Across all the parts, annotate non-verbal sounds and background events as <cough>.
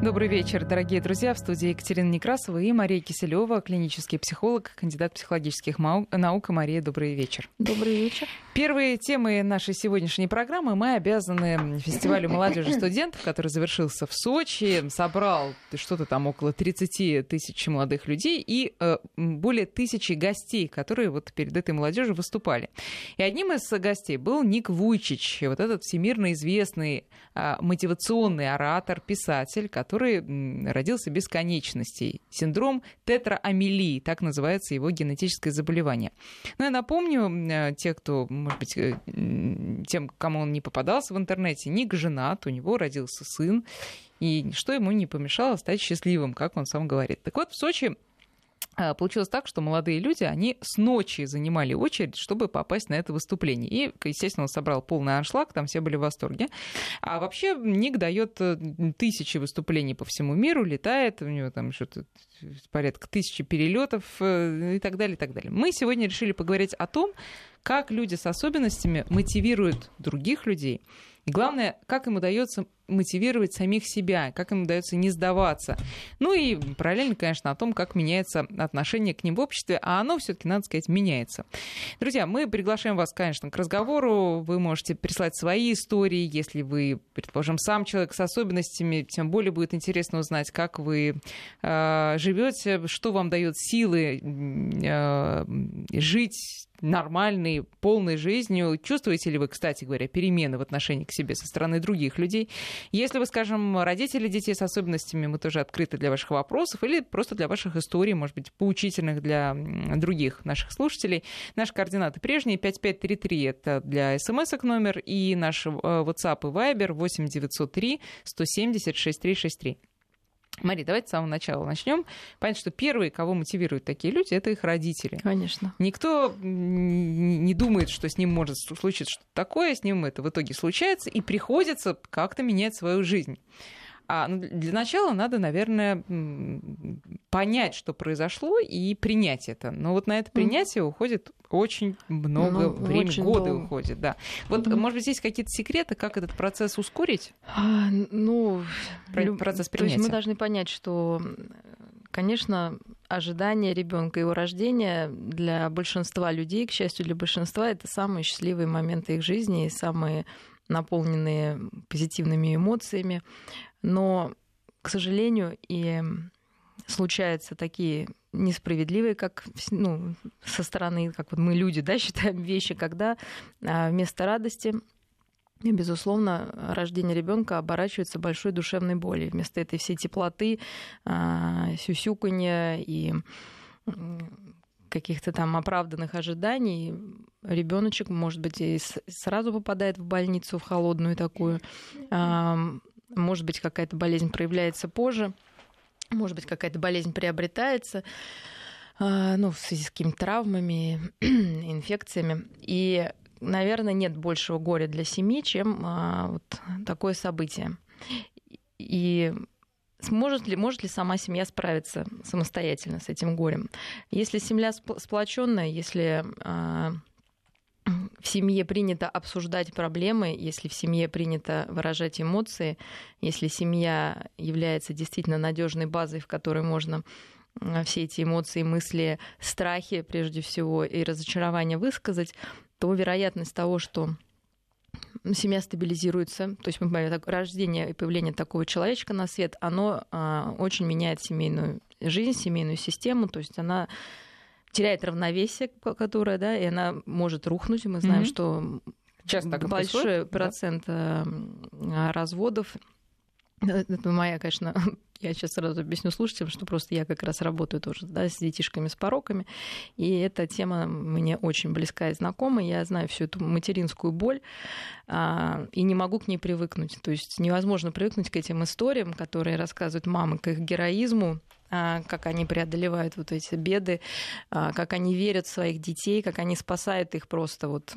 Добрый вечер, дорогие друзья. В студии Екатерина Некрасова и Мария Киселева, клинический психолог, кандидат психологических наук. Мария, добрый вечер. Добрый вечер. Первые темы нашей сегодняшней программы мы обязаны фестивалю молодежи студентов, который завершился в Сочи, собрал что-то там около 30 тысяч молодых людей и э, более тысячи гостей, которые вот перед этой молодежью выступали. И одним из гостей был Ник Вуйчич, вот этот всемирно известный э, мотивационный оратор, писатель, который который родился без конечностей. Синдром тетраамилии, так называется его генетическое заболевание. Но я напомню, э, те, кто, может быть, э, тем, кому он не попадался в интернете, Ник женат, у него родился сын, и что ему не помешало стать счастливым, как он сам говорит. Так вот, в Сочи получилось так, что молодые люди, они с ночи занимали очередь, чтобы попасть на это выступление. И, естественно, он собрал полный аншлаг, там все были в восторге. А вообще Ник дает э, тысячи выступлений по всему миру, летает, у него там что-то порядка тысячи перелетов э, и так далее, и так далее. Мы сегодня решили поговорить о том, как люди с особенностями мотивируют других людей. И главное, как им удается мотивировать самих себя, как им удается не сдаваться. Ну и параллельно, конечно, о том, как меняется отношение к ним в обществе, а оно все-таки, надо сказать, меняется. Друзья, мы приглашаем вас, конечно, к разговору. Вы можете прислать свои истории, если вы, предположим, сам человек с особенностями, тем более будет интересно узнать, как вы э, живете, что вам дает силы э, жить нормальной, полной жизнью. Чувствуете ли вы, кстати говоря, перемены в отношении к себе со стороны других людей? Если вы, скажем, родители детей с особенностями, мы тоже открыты для ваших вопросов или просто для ваших историй, может быть, поучительных для других наших слушателей. Наши координаты прежние. 5533 — это для смс номер, и наш э, WhatsApp и Viber 8903 170 6363. Мари, давайте с самого начала начнем. Понятно, что первые, кого мотивируют такие люди, это их родители. Конечно. Никто не думает, что с ним может случиться что-то такое, с ним это в итоге случается, и приходится как-то менять свою жизнь. А ну, для начала надо, наверное, понять, что произошло, и принять это. Но вот на это принятие mm. уходит очень много ну, времени, очень годы долго. уходит, да. Вот, mm. может быть, есть какие-то секреты, как этот процесс ускорить? А, ну, процесс принятия. То есть мы должны понять, что, конечно, ожидание ребенка, его рождения для большинства людей, к счастью, для большинства, это самые счастливые моменты их жизни и самые наполненные позитивными эмоциями. Но, к сожалению, и случаются такие несправедливые, как ну, со стороны, как вот мы люди, да, <laughs> считаем вещи, когда а, вместо радости безусловно, рождение ребенка оборачивается большой душевной болью. Вместо этой всей теплоты, а, сюсюканья и каких-то там оправданных ожиданий ребеночек, может быть, и сразу попадает в больницу, в холодную такую. Может быть, какая-то болезнь проявляется позже. Может быть, какая-то болезнь приобретается а, ну, в связи с какими-то травмами, <clears throat> инфекциями. И, наверное, нет большего горя для семьи, чем а, вот такое событие. И Сможет ли, может ли сама семья справиться самостоятельно с этим горем? Если семья сплоченная, если э, в семье принято обсуждать проблемы, если в семье принято выражать эмоции, если семья является действительно надежной базой, в которой можно все эти эмоции, мысли, страхи, прежде всего, и разочарования высказать, то вероятность того, что семья стабилизируется, то есть мы понимаем, рождение и появление такого человечка на свет, оно а, очень меняет семейную жизнь, семейную систему, то есть она теряет равновесие, которое, да, и она может рухнуть. Мы знаем, mm-hmm. что Часто большой происходит, процент да? разводов это моя, конечно, <laughs> я сейчас сразу объясню слушателям, что просто я как раз работаю тоже да, с детишками с пороками, и эта тема мне очень близка и знакома, я знаю всю эту материнскую боль, а, и не могу к ней привыкнуть. То есть невозможно привыкнуть к этим историям, которые рассказывают мамы, к их героизму, а, как они преодолевают вот эти беды, а, как они верят в своих детей, как они спасают их просто вот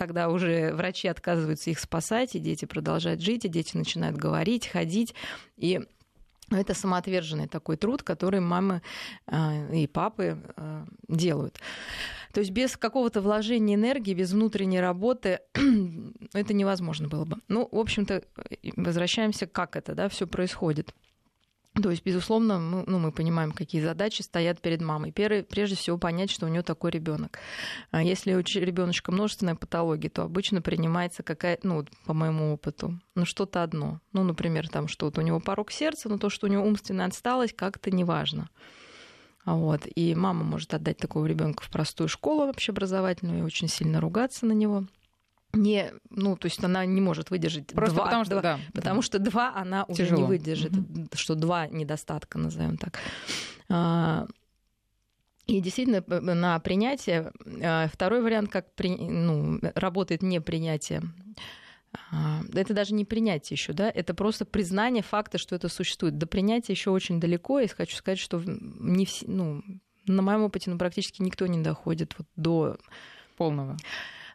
когда уже врачи отказываются их спасать, и дети продолжают жить, и дети начинают говорить, ходить. И это самоотверженный такой труд, который мамы э, и папы э, делают. То есть без какого-то вложения энергии, без внутренней работы <clears throat> это невозможно было бы. Ну, в общем-то, возвращаемся, как это да, все происходит. То есть, безусловно, мы, ну, мы понимаем, какие задачи стоят перед мамой. Первый, прежде всего, понять, что у нее такой ребенок. А если у ребеночка множественная патология, то обычно принимается какая, ну, по моему опыту, ну, что-то одно. Ну, например, там что-то у него порог сердца, но то, что у него умственная отсталость, как-то неважно. Вот. И мама может отдать такого ребенка в простую школу общеобразовательную и очень сильно ругаться на него не, ну, то есть она не может выдержать Просто два, потому что, два, да. потому что два она уже Тяжело. не выдержит, Мгм. что два недостатка, назовем так. А, И действительно на принятие а, второй вариант, как при, ну, работает не принятие. а, Это даже не принятие еще, да, это просто признание факта, что это существует. До принятия еще очень далеко, и хочу сказать, что не все, ну, на моем опыте ну, практически никто не доходит вот до Полного.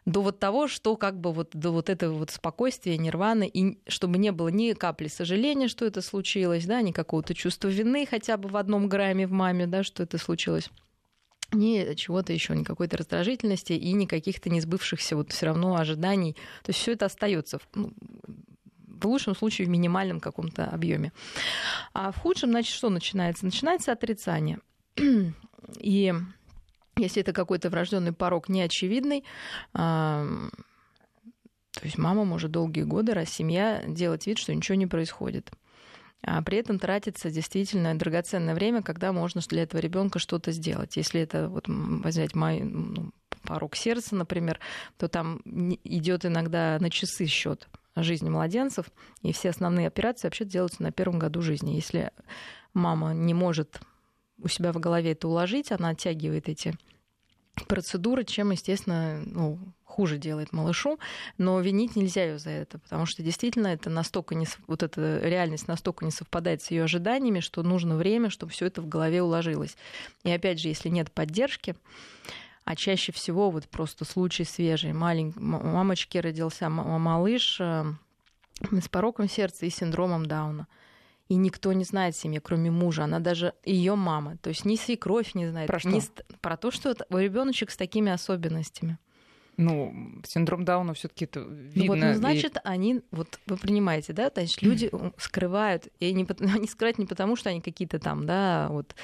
До вот того, что как бы вот до вот этого вот спокойствия, нирваны, и чтобы не было ни капли сожаления, что это случилось, да, ни какого-то чувства вины хотя бы в одном грамме в маме, да, что это случилось ни чего-то еще, ни какой-то раздражительности и ни каких-то несбывшихся вот все равно ожиданий. То есть все это остается ну, в лучшем случае в минимальном каком-то объеме. А в худшем, значит, что начинается? Начинается отрицание. <clears throat> И если это какой-то врожденный порог неочевидный, то есть мама может долгие годы, раз семья, делать вид, что ничего не происходит. А при этом тратится действительно драгоценное время, когда можно для этого ребенка что-то сделать. Если это вот взять мой ну, порог сердца, например, то там идет иногда на часы счет жизни младенцев, и все основные операции вообще делаются на первом году жизни. Если мама не может у себя в голове это уложить, она оттягивает эти процедуры, чем, естественно, ну, хуже делает малышу, но винить нельзя ее за это, потому что действительно это настолько не, вот эта реальность настолько не совпадает с ее ожиданиями, что нужно время, чтобы все это в голове уложилось. И опять же, если нет поддержки, а чаще всего вот просто случай свежий, маленький, мамочке родился малыш э, с пороком сердца и синдромом Дауна. И никто не знает в семье, кроме мужа. Она даже ее мама. То есть ни свекровь не знает. Про что? ни про то, что ребеночек с такими особенностями. Ну, синдром Дауна все-таки это Ну видно. вот, ну, и- значит, они, вот вы понимаете, да, значит, люди скрывают, и не, <laughs> они скрывают не потому, что они какие-то там, да, вот,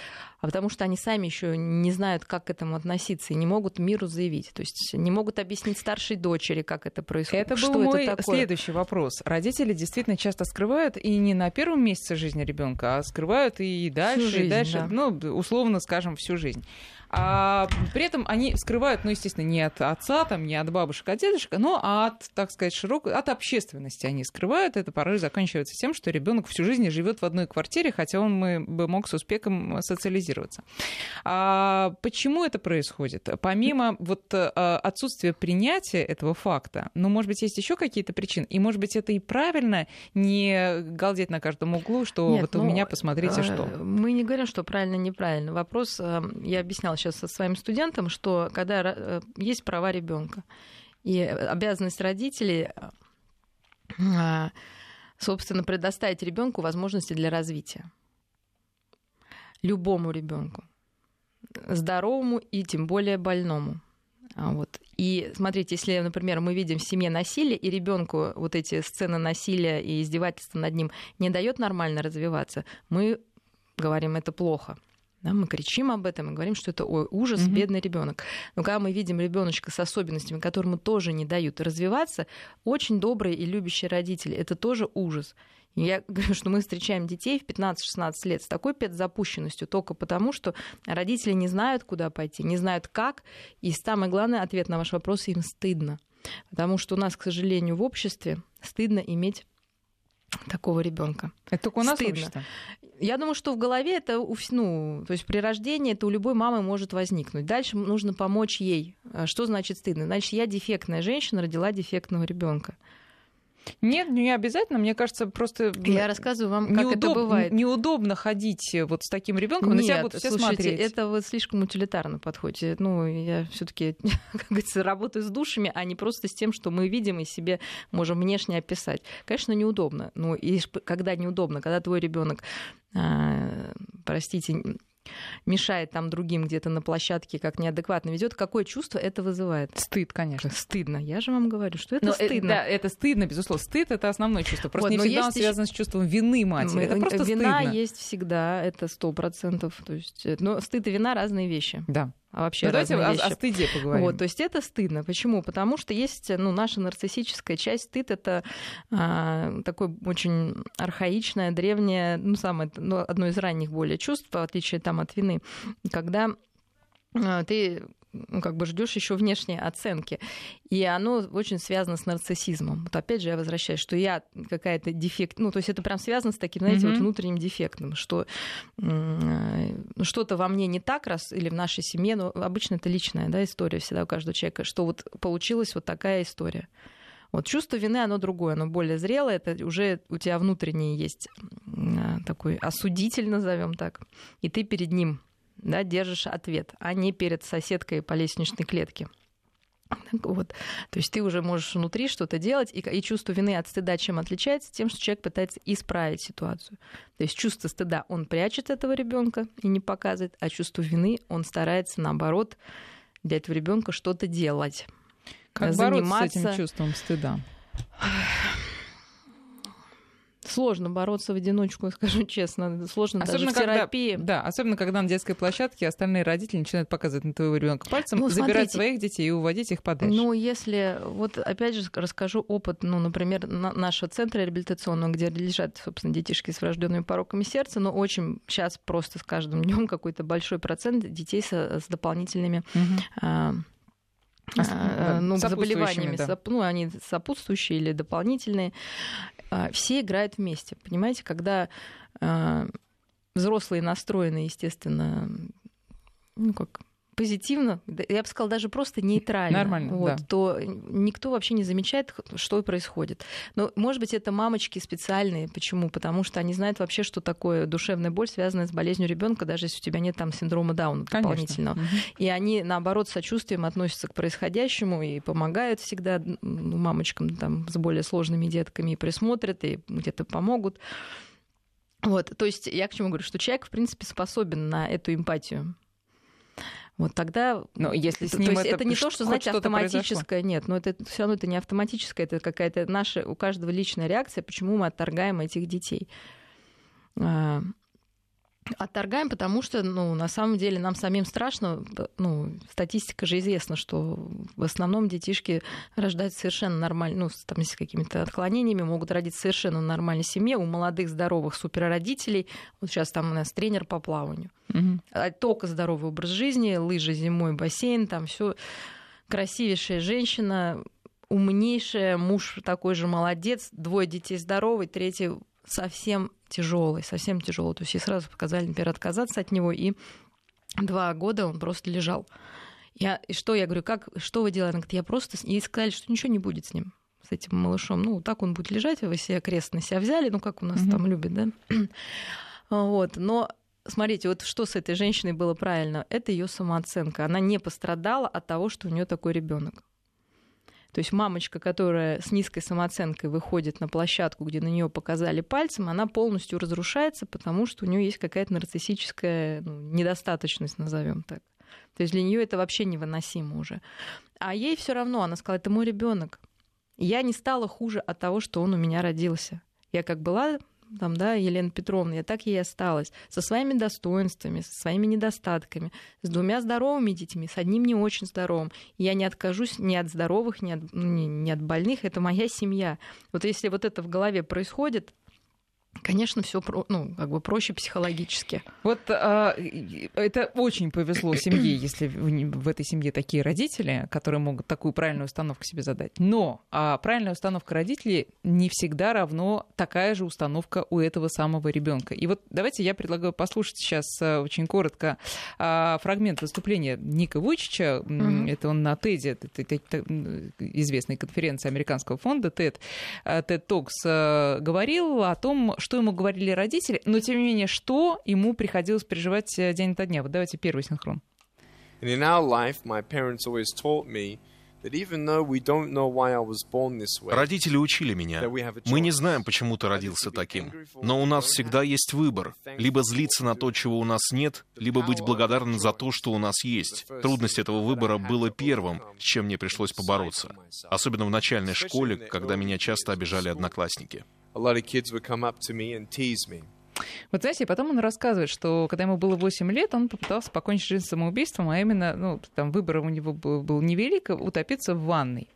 а потому что они сами еще не знают, как к этому относиться, и не могут миру заявить. То есть не могут объяснить старшей дочери, как это происходит. Это что был мой это такое. следующий вопрос. Родители действительно часто скрывают и не на первом месяце жизни ребенка, а скрывают и дальше, жизнь, и дальше, да. ну, условно скажем, всю жизнь. А при этом они скрывают, ну, естественно, не от отца, там, не от бабушек, от дедушек, но от, так сказать, широкой, от общественности они скрывают. Это порой заканчивается тем, что ребенок всю жизнь живет в одной квартире, хотя он бы мог с успехом социализироваться. А почему это происходит? Помимо вот э, отсутствия принятия этого факта, ну, может быть, есть еще какие-то причины, и, может быть, это и правильно не галдеть на каждом углу, что Нет, вот у ну, меня, посмотрите, э, что. Мы не говорим, что правильно, неправильно. Вопрос, э, я объясняла сейчас со своим студентом, что когда э, есть права ребенка и обязанность родителей, э, собственно, предоставить ребенку возможности для развития. Любому ребенку. Здоровому и тем более больному. А Вот. И смотрите, если, например, мы видим в семье насилие, и ребенку вот эти сцены насилия и издевательства над ним не дает нормально развиваться, мы говорим, это плохо. Да, мы кричим об этом и говорим, что это ой, ужас, Мгм. бедный ребенок. Но когда мы видим ребеночка с особенностями, которому тоже не дают развиваться, очень добрые и любящие родители, это тоже ужас. Я <laughs> говорю, что мы встречаем детей в 15-16 лет с такой педзапущенностью только потому, что родители не знают, куда пойти, не знают как. И самый главный ответ на ваш вопрос им стыдно. Потому что у нас, к сожалению, в обществе стыдно иметь такого ребенка. Это только у нас стыдно. общество. Я думаю, что в голове это, ну, то есть при рождении это у любой мамы может возникнуть. Дальше нужно помочь ей. А Что значит стыдно? Значит, я дефектная женщина, родила дефектного ребенка. Нет, не обязательно. Мне кажется, просто Я рассказываю вам, как это неудоб- бывает. неудобно ходить вот с таким ребенком, на тебя будут все слушайте, смотреть. это вы слишком утилитарно подходите. Ну, я все-таки, <laughs> как говорится, работаю с душами, а не просто с тем, что мы видим и себе можем внешне описать. Конечно, неудобно. Ну, и когда неудобно, когда твой ребенок, простите, мешает там другим где-то на площадке, как неадекватно ведет, какое чувство это вызывает? Стыд, конечно. Стыдно. Я же вам говорю, что это Но стыдно. Это, да, это стыдно, безусловно. Стыд это основное чувство. Просто вот, не всегда он связан с чувством вины матери. Это просто вина стыдно. есть всегда, это сто процентов. То есть, э, но стыд и вина разные вещи. Да. А вообще ну, давайте вещи. О, о стыде поговорим. Вот, то есть это стыдно. Почему? Потому что есть ну, наша нарциссическая часть. Стыд это а, такое очень архаичное, древнее, ну, самое, ну, одно из ранних более чувств, в отличие там от вины, когда а, ты ну, как бы ждешь еще внешней оценки. И оно очень связано с нарциссизмом. Вот опять же я возвращаюсь, что я какая-то дефект, ну то есть это прям связано с таким, знаете, mm-hmm. вот внутренним дефектом, что что-то во мне не так раз или в нашей семье, но обычно это личная да, история всегда у каждого человека, что вот получилась вот такая история. Вот чувство вины, оно другое, оно более зрелое, это уже у тебя внутренний есть такой осудитель, назовем так, и ты перед ним да, держишь ответ, а не перед соседкой по лестничной клетке. Вот. То есть ты уже можешь внутри что-то делать, и, и чувство вины от стыда чем отличается? Тем, что человек пытается исправить ситуацию. То есть чувство стыда он прячет этого ребенка и не показывает, а чувство вины он старается, наоборот, для этого ребенка что-то делать. Как заниматься... бороться с этим чувством стыда? <sighs> сложно бороться в одиночку, <laughs> скажу честно. Сложно особенно даже в терапии. Когда, да, особенно когда на детской площадке остальные родители начинают показывать на твоего ребенка пальцем, ну, забирать смотрите, своих детей и уводить их подальше. Ну, если... Вот опять же расскажу опыт, ну, например, нашего центра реабилитационного, где лежат, собственно, детишки с врожденными пороками сердца, но очень сейчас просто с каждым <laughs> днем какой-то большой процент детей со, с дополнительными угу. а, да, ну, заболеваниями, да. ну, они сопутствующие или дополнительные. А, все играют вместе. Понимаете, когда а, взрослые настроены, естественно, ну как позитивно, я бы сказала, даже просто нейтрально, Нормально, вот, да. то никто вообще не замечает, что происходит. Но, может быть, это мамочки специальные. Почему? Потому что они знают вообще, что такое душевная боль, связанная с болезнью ребенка, даже если у тебя нет там синдрома Дауна Конечно. дополнительного. Угу. И они, наоборот, с сочувствием относятся к происходящему и помогают всегда мамочкам там, с более сложными детками, и присмотрят, и где-то помогут. Вот, то есть я к чему говорю, что человек, в принципе, способен на эту эмпатию. Вот тогда, но если с ним то есть это, это не то, что, знаете, автоматическое, произошло. нет, но это все равно это не автоматическое, это какая-то наша, у каждого личная реакция, почему мы отторгаем этих детей. Отторгаем, потому что, ну, на самом деле нам самим страшно. Ну, статистика же известна, что в основном детишки рождаются совершенно нормально, ну, там, с какими-то отклонениями, могут родиться в совершенно нормальной семье. У молодых, здоровых суперродителей, вот сейчас там у нас тренер по плаванию. Угу. Только здоровый образ жизни, лыжи зимой, бассейн, там все красивейшая женщина, умнейшая, муж такой же молодец, двое детей здоровый, третий совсем тяжелый, совсем тяжелый. То есть ей сразу показали, например, отказаться от него, и два года он просто лежал. Я, и что я говорю, как, что вы делаете? Она говорит, я просто... Ей сказали, что ничего не будет с ним, с этим малышом. Ну, так он будет лежать, вы себе крест на себя взяли, ну, как у нас mm-hmm. там любят, да? <clears throat> вот, но Смотрите, вот что с этой женщиной было правильно, это ее самооценка. Она не пострадала от того, что у нее такой ребенок. То есть мамочка, которая с низкой самооценкой выходит на площадку, где на нее показали пальцем, она полностью разрушается, потому что у нее есть какая-то нарциссическая ну, недостаточность, назовем так. То есть для нее это вообще невыносимо уже. А ей все равно, она сказала, это мой ребенок. Я не стала хуже от того, что он у меня родился. Я как была там, да, Елена Петровна, я так ей осталась, со своими достоинствами, со своими недостатками, с двумя здоровыми детьми, с одним не очень здоровым. Я не откажусь ни от здоровых, ни от, ни, ни от больных, это моя семья. Вот если вот это в голове происходит, Конечно, все ну, как бы проще психологически. Вот а, это очень повезло семье, <clears throat> если в, в этой семье такие родители, которые могут такую правильную установку себе задать. Но а, правильная установка родителей не всегда равно такая же установка у этого самого ребенка. И вот давайте я предлагаю послушать сейчас а, очень коротко а, фрагмент выступления Ника Вучича. Mm-hmm. Это он на TED, это, это, это известной конференции американского фонда TED, TED Talks говорил о том, что ему говорили родители, но тем не менее, что ему приходилось переживать э, день ото дня. Вот давайте первый синхрон. And in our life, my parents always taught me Родители учили меня. Мы не знаем, почему ты родился таким. Но у нас всегда есть выбор. Либо злиться на то, чего у нас нет, либо быть благодарным за то, что у нас есть. Трудность этого выбора было первым, с чем мне пришлось побороться. Особенно в начальной школе, когда меня часто обижали одноклассники. Вот знаете, потом он рассказывает, что когда ему было 8 лет, он попытался покончить жизнь самоубийством, а именно, ну, там выбор у него был, был невелик, утопиться в ванной.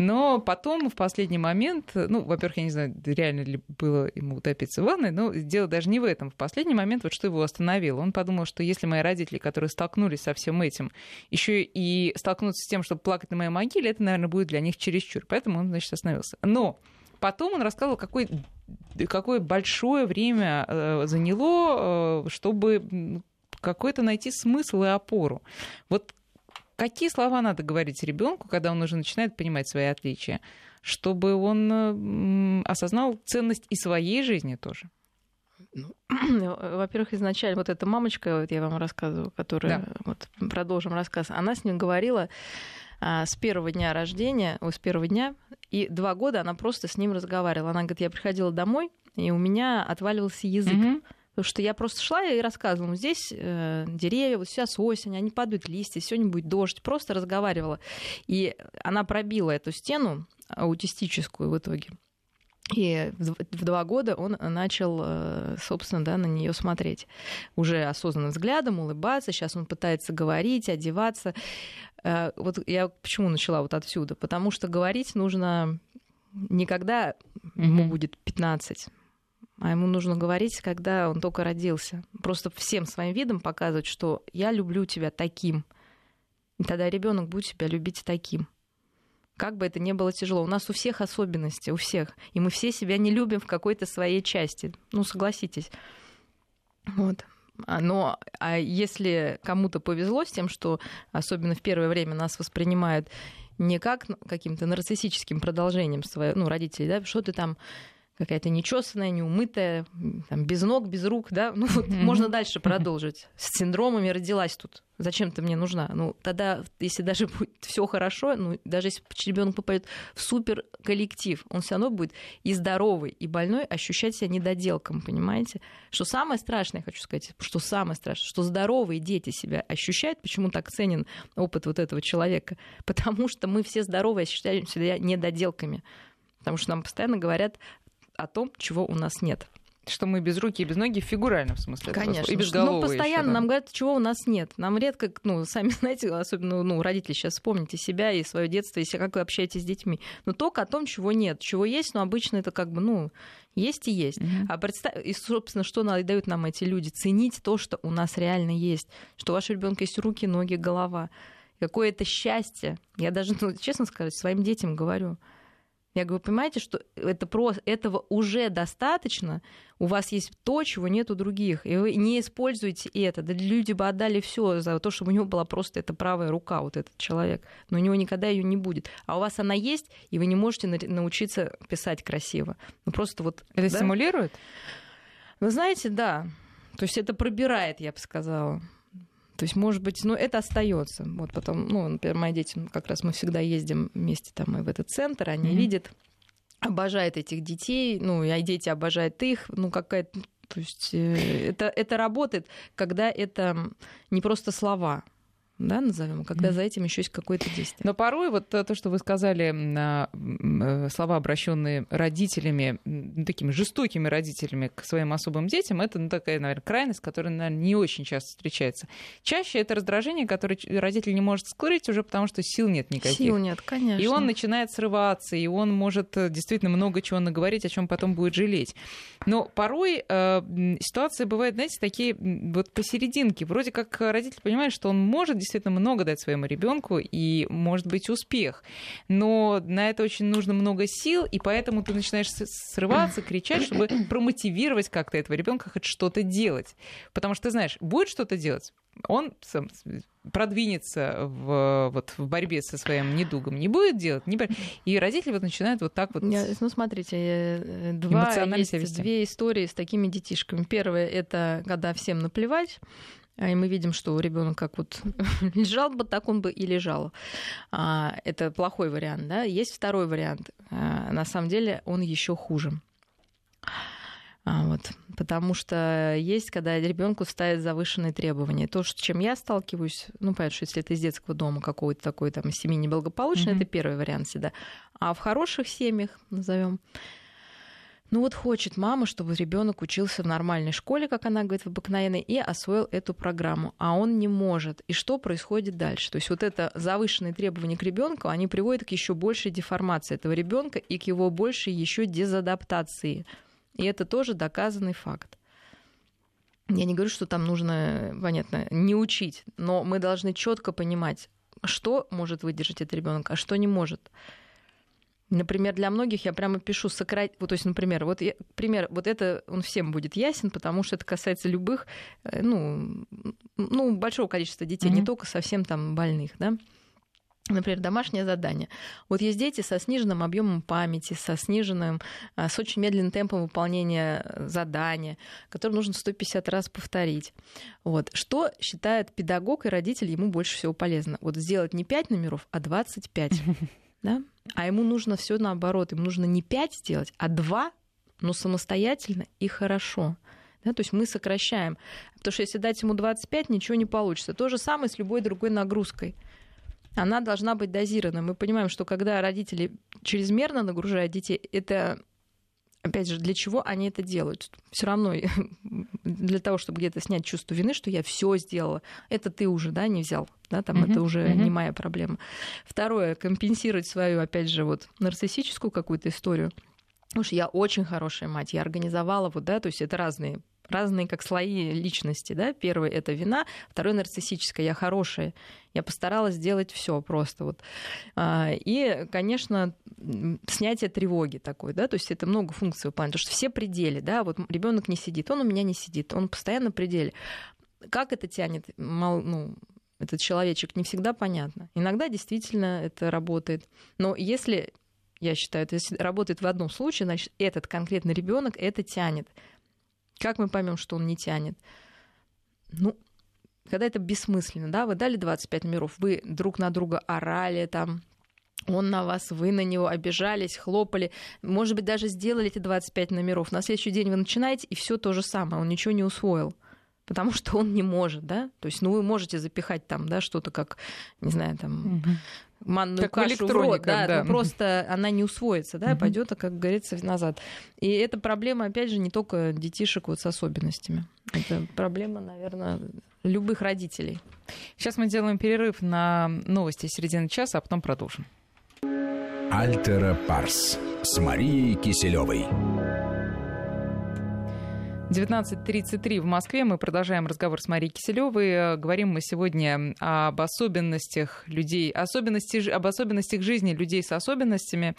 Но потом, в последний момент, ну, во-первых, я не знаю, реально ли было ему утопиться в ванной, но дело даже не в этом. В последний момент вот что его остановило. Он подумал, что если мои родители, которые столкнулись со всем этим, еще и столкнутся с тем, чтобы плакать на моей могиле, это, наверное, будет для них чересчур. Поэтому он, значит, остановился. Но потом он рассказывал, какой какое большое время э, заняло, э, чтобы какой-то найти смысл и опору. Вот какие слова надо говорить ребенку, когда он уже начинает понимать свои отличия, чтобы он осознал ценность и своей жизни тоже? Ну, <clears throat> во-первых, изначально вот эта мамочка, вот я вам рассказываю, которая, да. вот продолжим рассказ, она с ним говорила, а, с первого дня рождения, с первого дня, и два года она просто с ним разговаривала. Она говорит, я приходила домой, и у меня отваливался язык. Mm-hmm. Потому что я просто шла и рассказывала, здесь э, деревья, вот сейчас осень, они падают листья, сегодня будет дождь. Просто разговаривала. И она пробила эту стену аутистическую в итоге. И в два года он начал, э, собственно, да, на нее смотреть. Уже осознанным взглядом, улыбаться. Сейчас он пытается говорить, одеваться. Э, вот я почему начала вот отсюда? Потому что говорить нужно не когда ему будет 15, а ему нужно говорить, когда он только родился. Просто всем своим видом показывать, что я люблю тебя таким. И тогда ребенок будет себя любить таким. Как бы это ни было тяжело. У нас у всех особенности, у всех. И мы все себя не любим в какой-то своей части. Ну, согласитесь. Вот. А, но а если кому-то повезло с тем, что особенно в первое время нас воспринимают не как каким-то нарциссическим продолжением своего, ну, родителей, да, что ты там какая-то нечесанная, неумытая, там, без ног, без рук, да, ну вот mm-hmm. можно дальше продолжить. С синдромами родилась тут. Зачем ты мне нужна? Ну тогда, если даже будет все хорошо, ну даже если ребенок попадет в супер коллектив, он все равно будет и здоровый, и больной ощущать себя недоделком, понимаете? Что самое страшное, я хочу сказать, что самое страшное, что здоровые дети себя ощущают, почему так ценен опыт вот этого человека, потому что мы все здоровые ощущаем себя недоделками. Потому что нам постоянно говорят о том, чего у нас нет. Что мы без руки и без ноги в фигуральном смысле. Конечно. И без головы Но постоянно еще, да. нам говорят, чего у нас нет. Нам редко, ну, сами <laughs> знаете, особенно ну, родители сейчас вспомните себя и свое детство, и как вы общаетесь с детьми. Но только о том, чего нет. Чего есть, но обычно это как бы, ну, есть и есть. Mm-hmm. А представь, и, собственно, что дают нам эти люди? Ценить то, что у нас реально есть. Что у вашего ребенка есть руки, ноги, голова. Какое это счастье. Я даже, ну, честно сказать, своим детям говорю. Я говорю, понимаете, что это просто, этого уже достаточно, у вас есть то, чего нет у других, и вы не используете это. Да люди бы отдали все за то, чтобы у него была просто эта правая рука, вот этот человек, но у него никогда ее не будет. А у вас она есть, и вы не можете научиться писать красиво. Ну просто вот... Это да? стимулирует? Вы знаете, да. То есть это пробирает, я бы сказала. То есть, может быть, ну, это остается. Вот потом, ну, например, мои дети, как раз мы всегда ездим вместе там и в этот центр, они mm-hmm. видят, обожают этих детей, ну, и дети обожают их, ну, какая-то то есть э, это, это работает, когда это не просто слова, да, назовем, когда mm. за этим еще есть какое-то действие. Но порой вот то, что вы сказали, э, слова, обращенные родителями, такими жестокими родителями к своим особым детям, это ну, такая, наверное, крайность, которая, наверное, не очень часто встречается. Чаще это раздражение, которое родитель не может скрыть уже потому, что сил нет никаких. Сил нет, конечно. И он начинает срываться, и он может э, действительно много чего наговорить, о чем потом будет жалеть. Но порой э, ситуации бывают, знаете, такие вот посерединке. Вроде как родитель понимает, что он может действительно много дать своему ребенку, и может быть успех. Но на это очень нужно много сил, и поэтому ты начинаешь срываться, кричать, чтобы промотивировать как-то этого ребенка хоть что-то делать. Потому что ты знаешь, будет что-то делать, он сам продвинется в, вот, в борьбе со своим недугом, не будет делать, не... и родители вот начинают вот так вот. Я, ну, смотрите, э, два, есть две истории с такими детишками. Первое это когда всем наплевать, И мы видим, что ребенок как вот <laughs> лежал бы, так он бы и лежал. А, это плохой вариант, да. Есть второй вариант. А, на самом деле он еще хуже. А, вот. Потому что есть, когда ребенку ставят завышенные требования. То, с чем я сталкиваюсь, ну, понятно, что если это из детского дома какой-то такой там семьи неблагополучный, mm-hmm. это первый вариант всегда. А в хороших семьях, назовем, ну вот хочет мама, чтобы ребенок учился в нормальной школе, как она говорит, в обыкновенной, и освоил эту программу, а он не может. И что происходит дальше? То есть вот это завышенные требования к ребенку, они приводят к еще большей деформации этого ребенка и к его большей еще дезадаптации. И это тоже доказанный факт. Я не говорю, что там нужно, понятно, не учить, но мы должны четко понимать, что может выдержать этот ребенок, а что не может. Например, для многих я прямо пишу сократить, вот, то есть, например, вот я, пример, вот это он всем будет ясен, потому что это касается любых, э, ну, ну большого количества детей, mm-hmm. не только совсем там больных, да. Например, домашнее задание. Вот есть дети со сниженным объемом памяти, со сниженным, а, с очень медленным темпом выполнения э, задания, которое нужно 150 раз повторить. Вот. Что считает педагог и родитель ему больше всего полезно? Вот сделать не 5 номеров, а 25. <laughs> Да? А ему нужно все наоборот. Ему нужно не 5 сделать, а 2, но самостоятельно и хорошо. Да, то есть мы сокращаем. Потому что если дать ему 25, ничего не получится. То же самое с любой другой нагрузкой она должна быть дозирована. Мы понимаем, что когда родители чрезмерно нагружают детей, это опять же, для чего они это делают? Все равно <laughs> для того, чтобы где-то снять чувство вины, что я все сделала, это ты уже, да, не взял, да, там uh-huh, это уже uh-huh. не моя проблема. Второе, компенсировать свою, опять же, вот нарциссическую какую-то историю. Что я очень хорошая мать, я организовала вот, да, то есть это разные разные как слои личности, да. Первый это вина, второй нарциссическая, я хорошая, я постаралась сделать все просто вот. А, и, конечно, снятие тревоги такой, да, то есть это много функций выполняет, потому что все пределы, да, вот ребенок не сидит, он у меня не сидит, он постоянно пределе. Как это тянет, ну, этот человечек, не всегда понятно. Иногда действительно это работает. Но если я считаю, это если работает в одном случае, значит, этот конкретный ребенок это тянет. Как мы поймем, что он не тянет? Ну, когда это бессмысленно, да, вы дали 25 номеров, вы друг на друга орали там, он на вас, вы на него обижались, хлопали, может быть, даже сделали эти 25 номеров. На следующий день вы начинаете, и все то же самое, он ничего не усвоил потому что он не может, да, то есть, ну, вы можете запихать там, да, что-то как, не знаю, там, угу. Манную как кашу в рот, да, да. Но просто она не усвоится, да, угу. пойдет, как говорится, назад. И эта проблема, опять же, не только детишек вот с особенностями. Это проблема, наверное, любых родителей. Сейчас мы делаем перерыв на новости середины часа, а потом продолжим. Альтера Парс с Марией Киселевой. 19.33 в Москве. Мы продолжаем разговор с Марией Киселевой. Говорим мы сегодня об особенностях людей, особенности, об особенностях жизни людей с особенностями.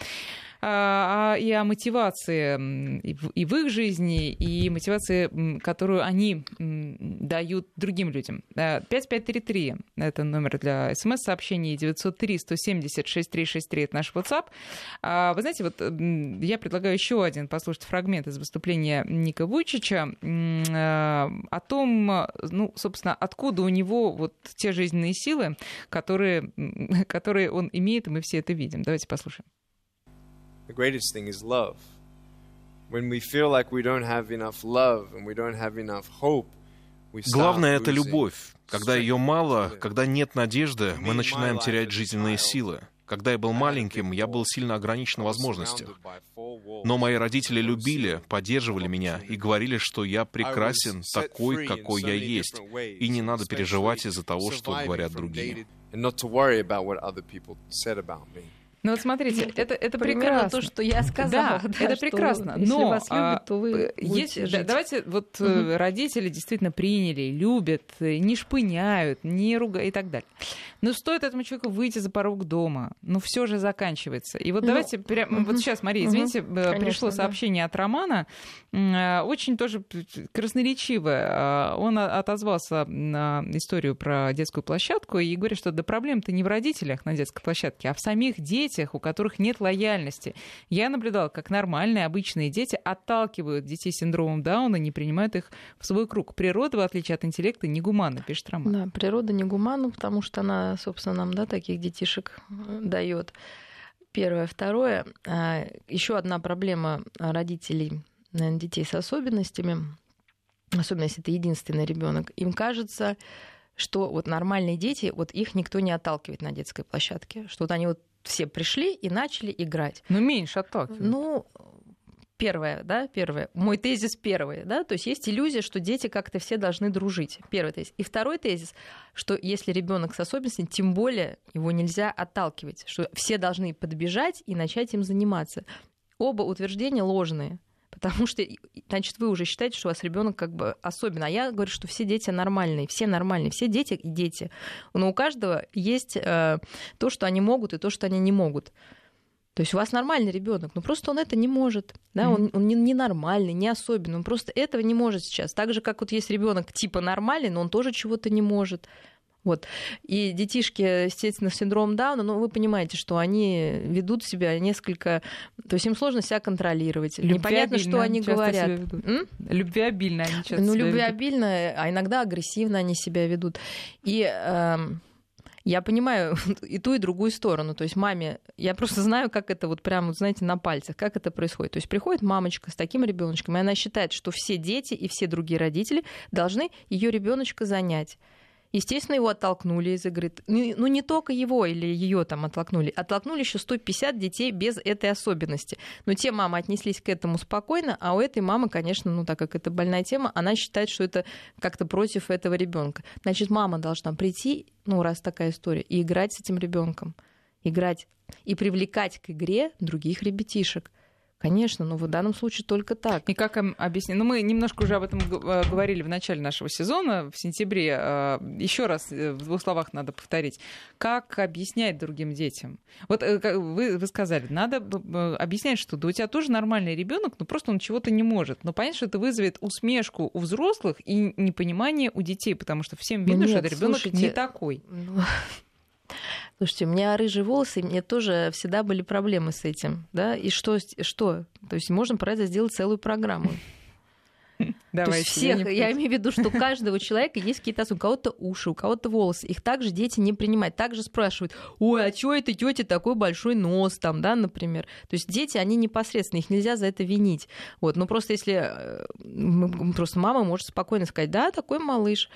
А, а, и о мотивации и в их жизни, и мотивации, которую они дают другим людям. 5533 — это номер для смс-сообщений, 903-170-6363 — это наш WhatsApp. А, вы знаете, вот я предлагаю еще один послушать фрагмент из выступления Ника Вучича о том, ну, собственно, откуда у него вот те жизненные силы, которые, <laughs> которые он имеет, и мы все это видим. Давайте послушаем. The greatest thing is love. When we feel like we don't have enough love and we don't have enough hope, Главное — это любовь. Когда ее мало, когда нет надежды, мы начинаем терять жизненные силы. Когда я был маленьким, я был сильно ограничен в возможностях. Но мои родители любили, поддерживали меня и говорили, что я прекрасен такой, какой я есть, и не надо переживать из-за того, что говорят другие. Ну вот смотрите, это, это прекрасно. то, что я сказала. Да, да это прекрасно. Но если вас любят, а, то вы есть, да, давайте вот угу. родители действительно приняли, любят, не шпыняют, не ругают и так далее. Но стоит этому человеку выйти за порог дома, ну все же заканчивается. И вот ну, давайте прямо угу. вот сейчас, Мария, извините, угу. Конечно, пришло сообщение да. от Романа, очень тоже красноречивое. Он отозвался на историю про детскую площадку и говорит, что да проблема-то не в родителях на детской площадке, а в самих детях детях, у которых нет лояльности. Я наблюдала, как нормальные, обычные дети отталкивают детей с синдромом Дауна, не принимают их в свой круг. Природа, в отличие от интеллекта, не гуманна, пишет Роман. Да, природа не гуманна, потому что она, собственно, нам да, таких детишек э, дает. Первое. Второе. А, Еще одна проблема родителей детей с особенностями, особенно если это единственный ребенок, им кажется, что вот нормальные дети, вот их никто не отталкивает на детской площадке, что вот они вот все пришли и начали играть. Ну, меньше отталкивают. Ну, первое, да, первое. Мой тезис первый, да, то есть есть иллюзия, что дети как-то все должны дружить. Первый тезис. И второй тезис, что если ребенок с особенностями, тем более его нельзя отталкивать, что все должны подбежать и начать им заниматься. Оба утверждения ложные. Потому что, значит, вы уже считаете, что у вас ребенок как бы особенно. А я говорю, что все дети нормальные, все нормальные, все дети и дети. Но у каждого есть э, то, что они могут, и то, что они не могут. То есть у вас нормальный ребенок, но просто он это не может. Да? Mm-hmm. Он, он не, не нормальный, не особенный. Он просто этого не может сейчас. Так же, как вот есть ребенок типа нормальный, но он тоже чего-то не может. Вот. И детишки, естественно, с синдромом Дауна, ну, вы понимаете, что они ведут себя несколько... То есть им сложно себя контролировать. Непонятно, что они говорят. Любвеобильно они часто Ну, любвеобильно, а иногда агрессивно они себя ведут. И... Э, я понимаю <laughs> и ту, и другую сторону. То есть маме, я просто знаю, как это вот прямо, знаете, на пальцах, как это происходит. То есть приходит мамочка с таким ребеночком, и она считает, что все дети и все другие родители должны ее ребеночка занять. Естественно, его оттолкнули из игры. Ну, ну, не только его или ее там оттолкнули. Оттолкнули еще 150 детей без этой особенности. Но те мамы отнеслись к этому спокойно, а у этой мамы, конечно, ну так как это больная тема, она считает, что это как-то против этого ребенка. Значит, мама должна прийти, ну раз такая история, и играть с этим ребенком. Играть и привлекать к игре других ребятишек. Конечно, но в данном случае только так. И как им объяснить? Ну, мы немножко уже об этом э, говорили в начале нашего сезона, в сентябре. Э, Еще раз э, в двух словах надо повторить. Как объяснять другим детям? Вот вы, вы сказали, надо объяснять, что да у тебя тоже нормальный ребенок, но просто он чего-то не может. Но понятно, что это вызовет усмешку у взрослых и непонимание у детей, потому что всем видно, ну, нет, что этот ребенок не такой. Ну, <laughs> Слушайте, у меня рыжие волосы, и мне тоже всегда были проблемы с этим. Да? И что? что? То есть можно про это сделать целую программу. <laughs> Давайте. всех, я, имею в виду, что у каждого человека есть какие-то особенности. У кого-то уши, у кого-то волосы. Их также дети не принимают. Также спрашивают, ой, а чё это тетя такой большой нос там, да, например. То есть дети, они непосредственно, их нельзя за это винить. Вот, но просто если э, просто мама может спокойно сказать, да, такой малыш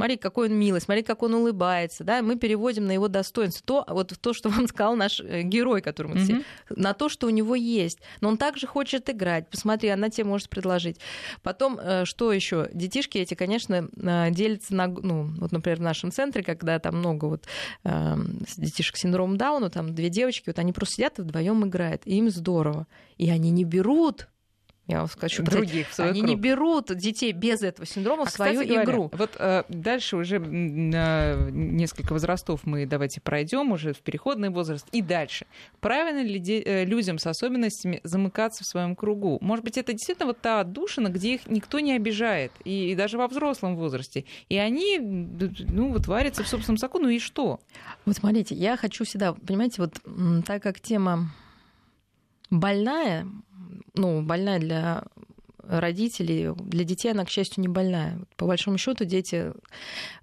смотри, какой он милый, смотри, как он улыбается, да, мы переводим на его достоинство, то, вот то, что вам сказал наш э, герой, все, mm-hmm. на то, что у него есть. Но он также хочет играть. Посмотри, она тебе может предложить. Потом, э, что еще? Детишки эти, конечно, э, делятся на, ну, вот, например, в нашем центре, когда там много вот детишек с синдромом Дауна, там две девочки, вот они просто сидят и вдвоем играют, и им здорово. И они не берут я вам скажу, других в Они круг. не берут детей без этого синдрома а, в свою кстати игру. Говоря, вот э, дальше уже э, несколько возрастов мы давайте пройдем уже в переходный возраст и дальше. Правильно ли де- э, людям с особенностями замыкаться в своем кругу? Может быть, это действительно вот та отдушина, где их никто не обижает, и, и даже во взрослом возрасте. И они, ну, вот варятся в собственном соку, ну и что? Вот смотрите, я хочу всегда, понимаете, вот так как тема больная, ну, больная для родителей, для детей она, к счастью, не больная. По большому счету дети,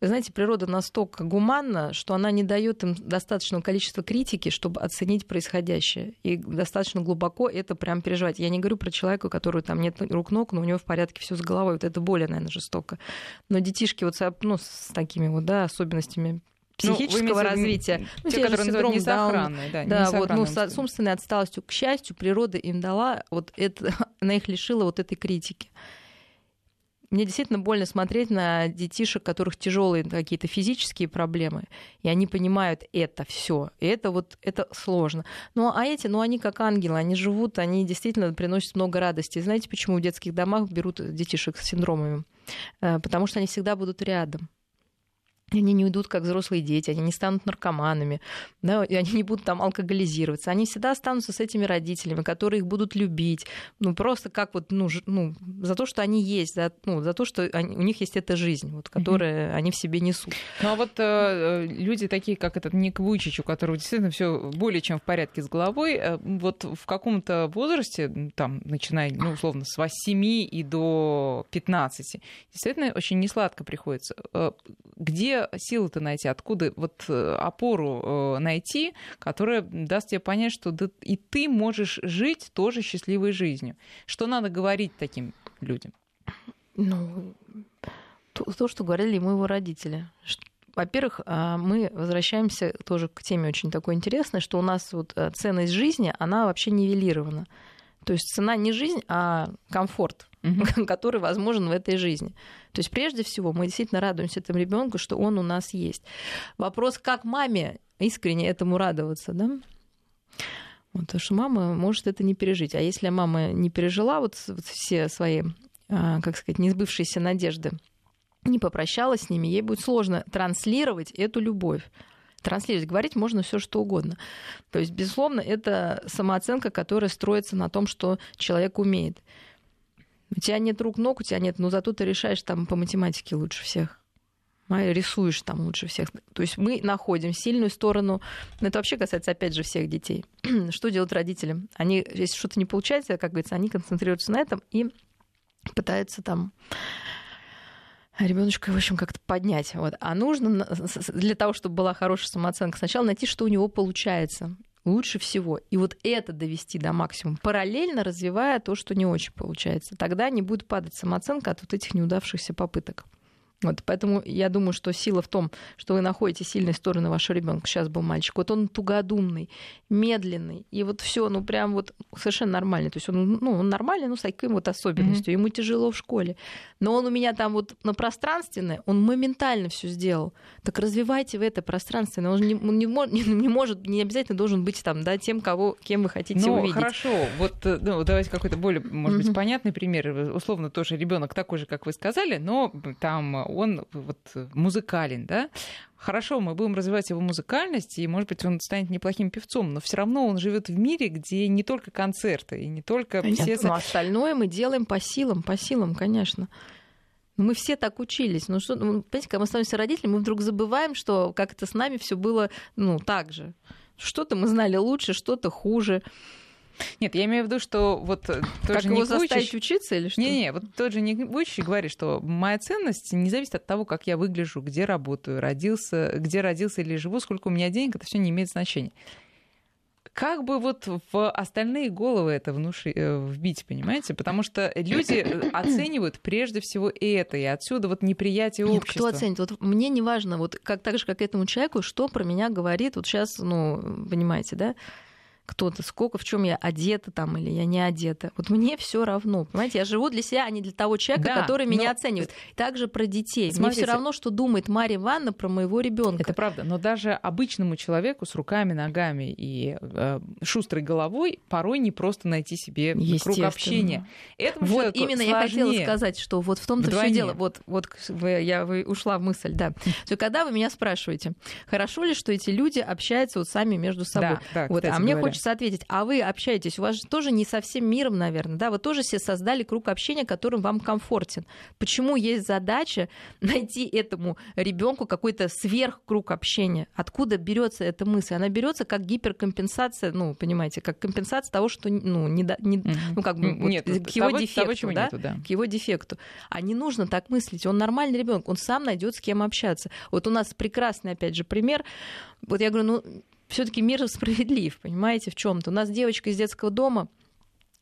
вы знаете, природа настолько гуманна, что она не дает им достаточного количества критики, чтобы оценить происходящее. И достаточно глубоко это прям переживать. Я не говорю про человека, у которого там нет рук ног, но у него в порядке все с головой. Вот это более, наверное, жестоко. Но детишки вот ну, с такими вот, да, особенностями психического ну, развития. Ну, те, те которые называют несохранные. Да, да вот, ну, с, с умственной отсталостью, к счастью, природа им дала, вот это, <laughs> она их лишила вот этой критики. Мне действительно больно смотреть на детишек, у которых тяжелые какие-то физические проблемы, и они понимают это все. И это вот это сложно. Ну а эти, ну они как ангелы, они живут, они действительно приносят много радости. знаете, почему в детских домах берут детишек с синдромами? Э, потому что они всегда будут рядом они не уйдут как взрослые дети, они не станут наркоманами, да, и они не будут там алкоголизироваться. Они всегда останутся с этими родителями, которые их будут любить, ну, просто как вот, ну, ж, ну за то, что они есть, за, ну, за то, что они, у них есть эта жизнь, вот, которую mm-hmm. они в себе несут. Ну, а вот э, люди такие, как этот Ник Вуйчич, у которого действительно все более чем в порядке с головой, э, вот в каком-то возрасте, там, начиная, ну, условно, с 8 и до 15, действительно очень несладко приходится. Э, где силы-то найти, откуда вот э, опору э, найти, которая даст тебе понять, что и ты можешь жить тоже счастливой жизнью. Что надо говорить таким людям? Ну, то, то что говорили ему его родители. Во-первых, а, мы возвращаемся тоже к теме очень такой интересной, что у нас вот э, ценность жизни, она вообще нивелирована. То есть цена не жизнь, а комфорт, mm-hmm. <laughs> который возможен в этой жизни. То есть прежде всего мы действительно радуемся этому ребенку, что он у нас есть. Вопрос, как маме искренне этому радоваться, да? Потому что мама может это не пережить. А если мама не пережила вот, вот все свои, а, как сказать, несбывшиеся надежды, не попрощалась с ними, ей будет сложно транслировать эту любовь транслировать. Говорить можно все что угодно. То есть, безусловно, это самооценка, которая строится на том, что человек умеет. У тебя нет рук, ног, у тебя нет, но зато ты решаешь там по математике лучше всех. Рисуешь там лучше всех. То есть мы находим сильную сторону. Это вообще касается, опять же, всех детей. <clears throat> что делают родители? Они, если что-то не получается, как говорится, они концентрируются на этом и пытаются там ребеночка, в общем, как-то поднять. Вот. А нужно для того, чтобы была хорошая самооценка, сначала найти, что у него получается лучше всего. И вот это довести до максимума, параллельно развивая то, что не очень получается. Тогда не будет падать самооценка от вот этих неудавшихся попыток. Вот, поэтому я думаю, что сила в том, что вы находите сильные стороны вашего ребенка. Сейчас был мальчик. Вот он тугодумный, медленный. И вот все, ну прям вот совершенно нормально. То есть он, ну, он нормальный, ну, с такой вот особенностью. Mm-hmm. Ему тяжело в школе. Но он у меня там вот на пространственное, он моментально все сделал. Так развивайте в это пространственное. Он не, он не, <laughs> не, не может, не обязательно должен быть там, да, тем, кого, кем вы хотите ну, увидеть. хорошо. Вот э, ну, давайте какой-то более, может mm-hmm. быть, понятный пример. Условно тоже ребенок такой же, как вы сказали, но там он вот музыкален, да, Хорошо, мы будем развивать его музыкальность, и, может быть, он станет неплохим певцом, но все равно он живет в мире, где не только концерты и не только Нет, все. Но остальное мы делаем по силам, по силам, конечно. Мы все так учились. Ну что, ну, понимаете, когда мы становимся родителями, мы вдруг забываем, что как-то с нами все было, ну, так же. Что-то мы знали лучше, что-то хуже. Нет, я имею в виду, что вот э, как его Ник заставить учиться или что? Не-не, вот тот же Ник Вуйчич говорит, что моя ценность не зависит от того, как я выгляжу, где работаю, родился, где родился или живу, сколько у меня денег, это все не имеет значения. Как бы вот в остальные головы это внуши, э, вбить, понимаете? Потому что люди э, <clears throat> оценивают прежде всего это, и отсюда вот неприятие Нет, общества. Кто оценит? Вот мне не важно, вот как, так же, как этому человеку, что про меня говорит, вот сейчас, ну, понимаете, да, кто-то, сколько, в чем я одета там или я не одета. Вот мне все равно, понимаете, я живу для себя, а не для того человека, да, который но... меня оценивает. Также про детей. Смотрите, мне все равно, что думает Мария Ивановна про моего ребенка. Это правда, но даже обычному человеку с руками, ногами и э, шустрой головой порой не просто найти себе круг общения. Этому вот именно сложнее. я хотела сказать, что вот в том-то все дело. Вот, вот я вы, ушла в мысль, да. То когда вы меня спрашиваете, хорошо ли, что эти люди общаются вот сами между собой, да, да, вот, а мне говоря. хочется хочется ответить, а вы общаетесь, у вас же тоже не совсем миром, наверное, да, вы тоже себе создали круг общения, которым вам комфортен. Почему есть задача <laughs> найти этому ребенку какой-то сверхкруг общения? Откуда берется эта мысль? Она берется как гиперкомпенсация, ну, понимаете, как компенсация того, что, ну, не, не ну, как бы, вот, Нет, к его того, дефекту, того, да? Нету, да, к его дефекту. А не нужно так мыслить. Он нормальный ребенок, он сам найдет с кем общаться. Вот у нас прекрасный, опять же, пример. Вот я говорю, ну, все-таки мир справедлив, понимаете, в чем-то. У нас девочка из детского дома,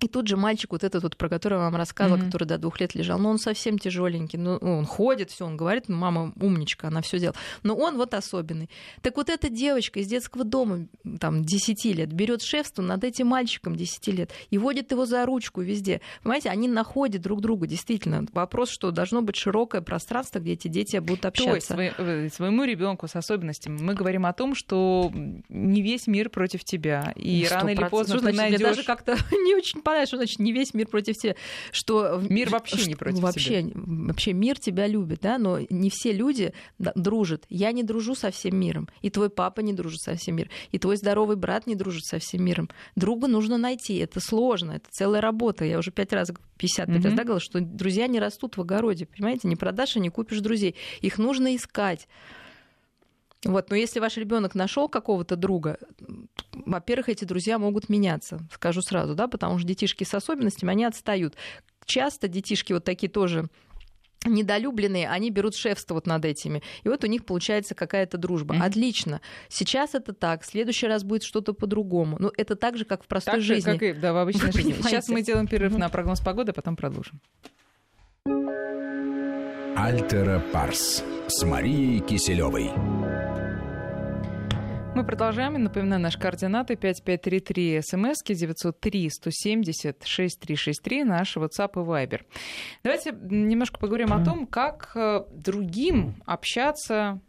и тут же мальчик, вот этот вот, про которого я вам рассказывала, mm-hmm. который до двух лет лежал, ну он совсем тяжеленький, ну он ходит, все, он говорит, ну мама умничка, она все делала, но он вот особенный. Так вот эта девочка из детского дома, там, 10 лет, берет шефство над этим мальчиком 10 лет и водит его за ручку везде. Понимаете, они находят друг друга, действительно. Вопрос, что должно быть широкое пространство, где эти дети будут общаться. То есть э, своему ребенку с особенностями мы говорим о том, что не весь мир против тебя, и 100%. рано или поздно что, ты найдешь... даже как-то <laughs> не очень понятно, что значит не весь мир против тебя, что мир вообще что, не против вообще, тебя. Вообще мир тебя любит, да, но не все люди дружат. Я не дружу со всем миром, и твой папа не дружит со всем миром, и твой здоровый брат не дружит со всем миром. Друга нужно найти, это сложно, это целая работа. Я уже пять раз, 55 mm-hmm. раз да, говорила, что друзья не растут в огороде, понимаете, не продашь и не купишь друзей. Их нужно искать. Вот, но если ваш ребенок нашел какого-то друга, во-первых, эти друзья могут меняться, скажу сразу, да, потому что детишки с особенностями, они отстают. Часто детишки вот такие тоже недолюбленные, они берут шефство вот над этими. И вот у них получается какая-то дружба. Mm-hmm. Отлично. Сейчас это так, в следующий раз будет что-то по-другому. Ну, это так же, как в простой так жизни. Как и, да, в обычной жизни. Сейчас мы делаем перерыв mm-hmm. на прогноз погоды, а потом продолжим. Альтера Парс с Марией Киселевой. Мы продолжаем. Напоминаю, наши координаты 5533 смски 903 170 6363 наш WhatsApp и Viber. Давайте немножко поговорим о том, как э, другим общаться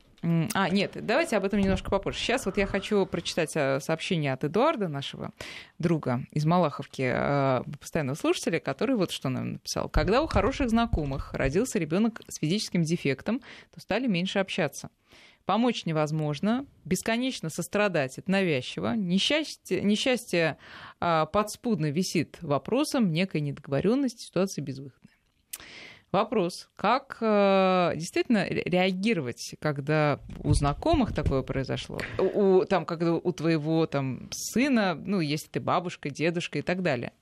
а, нет, давайте об этом немножко попозже. Сейчас вот я хочу прочитать э, сообщение от Эдуарда, нашего друга из Малаховки, э, постоянного слушателя, который вот что нам написал. Когда у хороших знакомых родился ребенок с физическим дефектом, то стали меньше общаться. Помочь невозможно, бесконечно сострадать это навязчиво. Несчастье, несчастье а, подспудно висит вопросом некой недоговоренности, ситуации безвыходная. Вопрос, как э, действительно реагировать, когда у знакомых такое произошло, у, там, когда у твоего там, сына, ну, если ты бабушка, дедушка и так далее.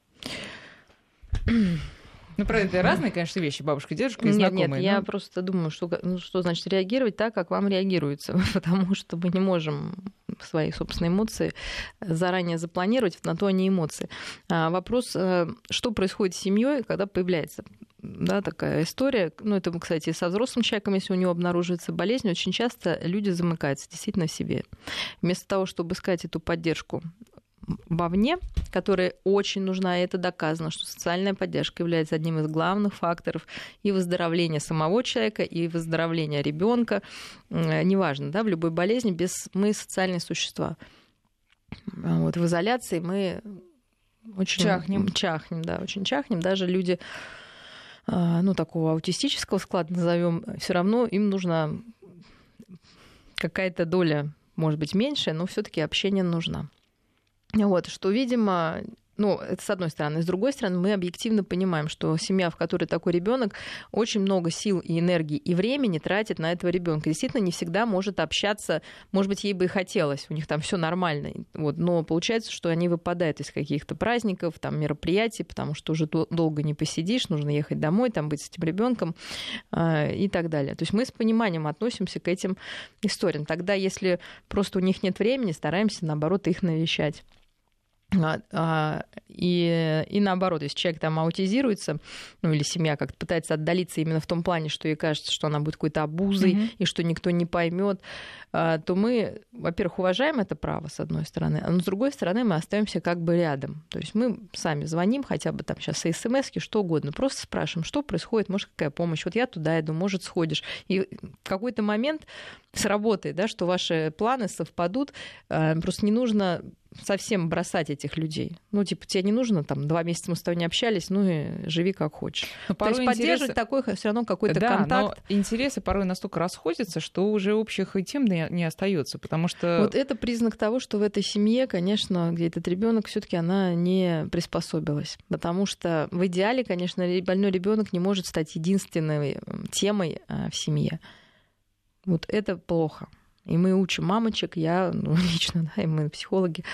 Ну, правда, это разные, конечно, вещи, бабушка, дедушка и нет, знакомые. Нет, но... я просто думаю, что, ну, что значит реагировать так, как вам реагируется, <laughs> потому что мы не можем свои собственные эмоции заранее запланировать, на то они эмоции. А вопрос, э, что происходит с семьей, когда появляется да, такая история. Ну, это, кстати, со взрослым человеком, если у него обнаруживается болезнь, очень часто люди замыкаются действительно в себе. Вместо того, чтобы искать эту поддержку вовне, которая очень нужна, и это доказано, что социальная поддержка является одним из главных факторов и выздоровления самого человека, и выздоровления ребенка. Неважно, да, в любой болезни без мы социальные существа. Вот в изоляции мы очень чахнем, чахнем, да, очень чахнем. Даже люди, а, ну такого аутистического склада назовем, все равно им нужна какая-то доля, может быть меньшая, но все-таки общение нужно. Вот, что, видимо, ну, это с одной стороны. С другой стороны, мы объективно понимаем, что семья, в которой такой ребенок, очень много сил и энергии и времени тратит на этого ребенка. Действительно, не всегда может общаться, может быть, ей бы и хотелось, у них там все нормально. Вот, но получается, что они выпадают из каких-то праздников, там, мероприятий, потому что уже долго не посидишь, нужно ехать домой, там быть с этим ребенком э, и так далее. То есть мы с пониманием относимся к этим историям. Тогда, если просто у них нет времени, стараемся, наоборот, их навещать. А, а, и, и наоборот, если человек там аутизируется, ну или семья как-то пытается отдалиться именно в том плане, что ей кажется, что она будет какой-то обузой mm-hmm. и что никто не поймет, а, то мы, во-первых, уважаем это право, с одной стороны, а с другой стороны мы остаемся как бы рядом. То есть мы сами звоним, хотя бы там сейчас смс что угодно, просто спрашиваем, что происходит, может, какая помощь. Вот я туда иду, может, сходишь. И в какой-то момент сработает, да, что ваши планы совпадут. Просто не нужно совсем бросать этих людей. Ну, типа, тебе не нужно, там, два месяца мы с тобой не общались, ну и живи как хочешь. Но <laughs> То есть интересы... поддерживать такой все равно какой-то да, контакт. Но интересы порой настолько расходятся, что уже общих тем не, не остается, потому что... Вот это признак того, что в этой семье, конечно, где этот ребенок все таки она не приспособилась. Потому что в идеале, конечно, больной ребенок не может стать единственной темой а, в семье. Вот это плохо. И мы учим мамочек, я ну, <laughs> лично, да, и мы психологи,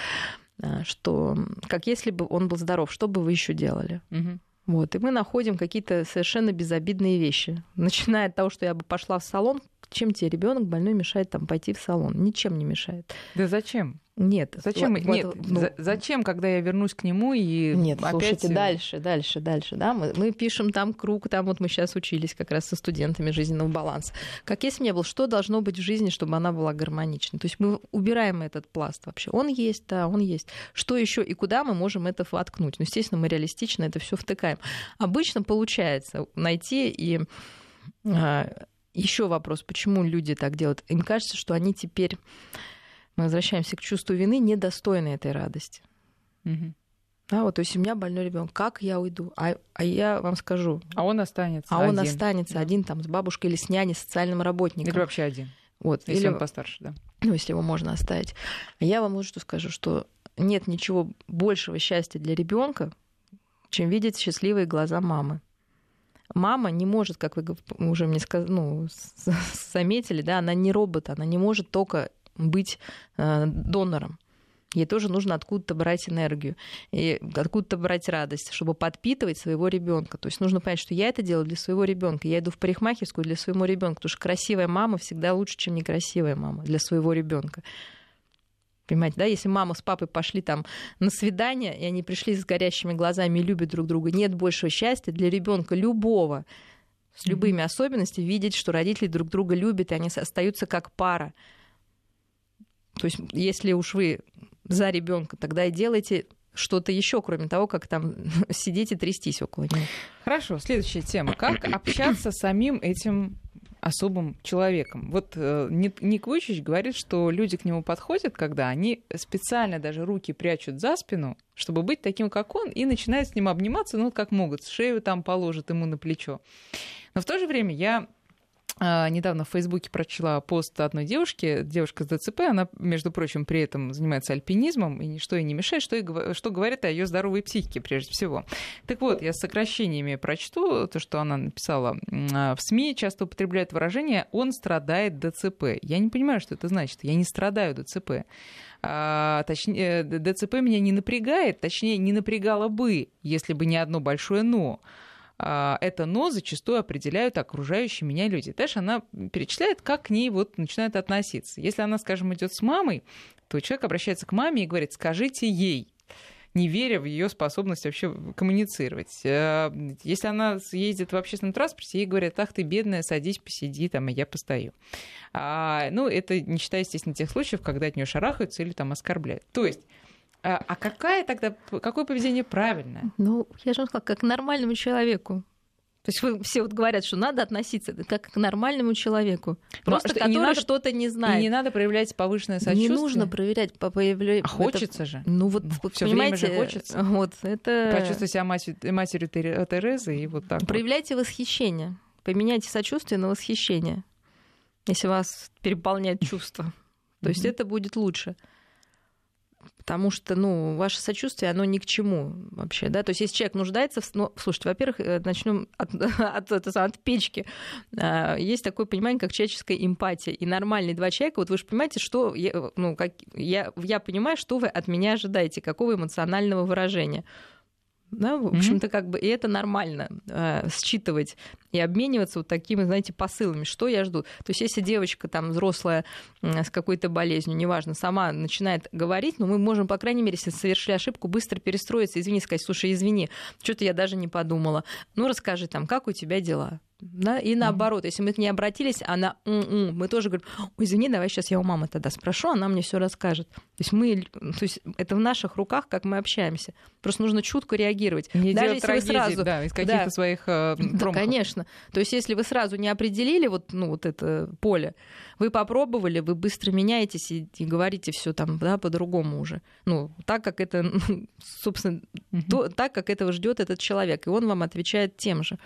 а, что как если бы он был здоров, что бы вы еще делали? Угу. Вот, и мы находим какие-то совершенно безобидные вещи. Начиная от того, что я бы пошла в салон, чем тебе ребенок больной мешает там пойти в салон? Ничем не мешает. Да зачем? Нет. Зачем? Вот, нет. Ну, зачем, когда я вернусь к нему и нет, опять... слушайте, дальше, дальше, дальше, да, мы, мы пишем там круг, там вот мы сейчас учились как раз со студентами жизненного баланса. Как если не был, что должно быть в жизни, чтобы она была гармоничной? То есть мы убираем этот пласт вообще. Он есть, да, он есть. Что еще и куда мы можем это воткнуть? Ну, естественно, мы реалистично это все втыкаем. Обычно получается найти и а, еще вопрос, почему люди так делают? Им кажется, что они теперь мы возвращаемся к чувству вины, недостойны этой радости. Угу. Да, вот, то есть у меня больной ребенок, как я уйду? А, а я вам скажу. А он останется. А один. он останется да. один там с бабушкой или с няней, социальным работником. Или вообще один. Вот, если или он постарше, да. Ну, если его можно оставить. Я вам вот что скажу, что нет ничего большего счастья для ребенка, чем видеть счастливые глаза мамы. Мама не может, как вы уже мне сказали, ну, <laughs> заметили, да, она не робот, она не может только быть э, донором. Ей тоже нужно откуда-то брать энергию и откуда-то брать радость, чтобы подпитывать своего ребенка. То есть нужно понять, что я это делаю для своего ребенка. Я иду в парикмахерскую для своего ребенка, потому что красивая мама всегда лучше, чем некрасивая мама для своего ребенка. Понимаете, да, если мама с папой пошли там на свидание, и они пришли с горящими глазами и любят друг друга, нет большего счастья для ребенка любого с любыми mm-hmm. особенностями видеть, что родители друг друга любят, и они остаются как пара. То есть, если уж вы за ребенка, тогда и делайте что-то еще, кроме того, как там <laughs> сидеть и трястись около него. Хорошо, следующая тема. Как общаться с самим этим особым человеком. Вот э, Ник Вучич говорит, что люди к нему подходят, когда они специально даже руки прячут за спину, чтобы быть таким, как он, и начинают с ним обниматься, ну, как могут, шею там положат ему на плечо. Но в то же время я недавно в Фейсбуке прочла пост одной девушки, девушка с ДЦП, она, между прочим, при этом занимается альпинизмом, и ничто ей не мешает, что, и, что говорит о ее здоровой психике прежде всего. Так вот, я с сокращениями прочту то, что она написала. А, в СМИ часто употребляют выражение «он страдает ДЦП». Я не понимаю, что это значит. Я не страдаю ДЦП. А, точнее, ДЦП меня не напрягает, точнее, не напрягало бы, если бы не одно большое «но». А, это «но» зачастую определяют окружающие меня люди. Дальше она перечисляет, как к ней вот начинают относиться. Если она, скажем, идет с мамой, то человек обращается к маме и говорит, скажите ей, не веря в ее способность вообще коммуницировать. А, если она ездит в общественном транспорте, ей говорят, ах ты бедная, садись, посиди, там, и я постою. А, ну, это не считая, естественно, тех случаев, когда от нее шарахаются или там оскорбляют. То есть а, а какая тогда, какое поведение правильное? Ну, я же сказала, как к нормальному человеку. То есть вы все вот говорят, что надо относиться как к нормальному человеку, ну, просто который надо, что-то не знает. И не надо проявлять повышенное сочувствие. Не нужно проявлять, появлять. А хочется же. Ну вот, Всё понимаете, время же хочется. Вот это. Почувствовать себя матерью, матерью Терезы и вот так. Проявляйте вот. восхищение, поменяйте сочувствие на восхищение, если вас переполняет чувство. То есть это будет лучше потому что, ну, ваше сочувствие, оно ни к чему вообще, да, то есть если человек нуждается в... Ну, слушайте, во-первых, э, начнем от, <laughs> от, от, от печки. А, есть такое понимание, как человеческая эмпатия, и нормальные два человека, вот вы же понимаете, что, я, ну, как, я, я понимаю, что вы от меня ожидаете, какого эмоционального выражения. Да, в общем-то, как бы, и это нормально э, считывать и обмениваться вот такими, знаете, посылами, что я жду. То есть, если девочка там взрослая э, с какой-то болезнью, неважно, сама начинает говорить, но ну, мы можем, по крайней мере, если совершили ошибку, быстро перестроиться, извини, сказать, слушай, извини, что-то я даже не подумала. Ну, расскажи там, как у тебя дела? Да? И наоборот, если мы к ней обратились, она м-м", мы тоже говорим, Ой, извини, давай сейчас я у мамы тогда спрошу, она мне все расскажет. То есть мы, то есть это в наших руках, как мы общаемся. Просто нужно чутко реагировать. Не Даже если трагедии, вы сразу, да, из каких-то да, своих э, Да, конечно. То есть если вы сразу не определили вот, ну, вот это поле, вы попробовали, вы быстро меняетесь и, и говорите все там, да, по-другому уже. Ну, так как это, <laughs> собственно, угу. то, так как этого ждет этот человек, и он вам отвечает тем же.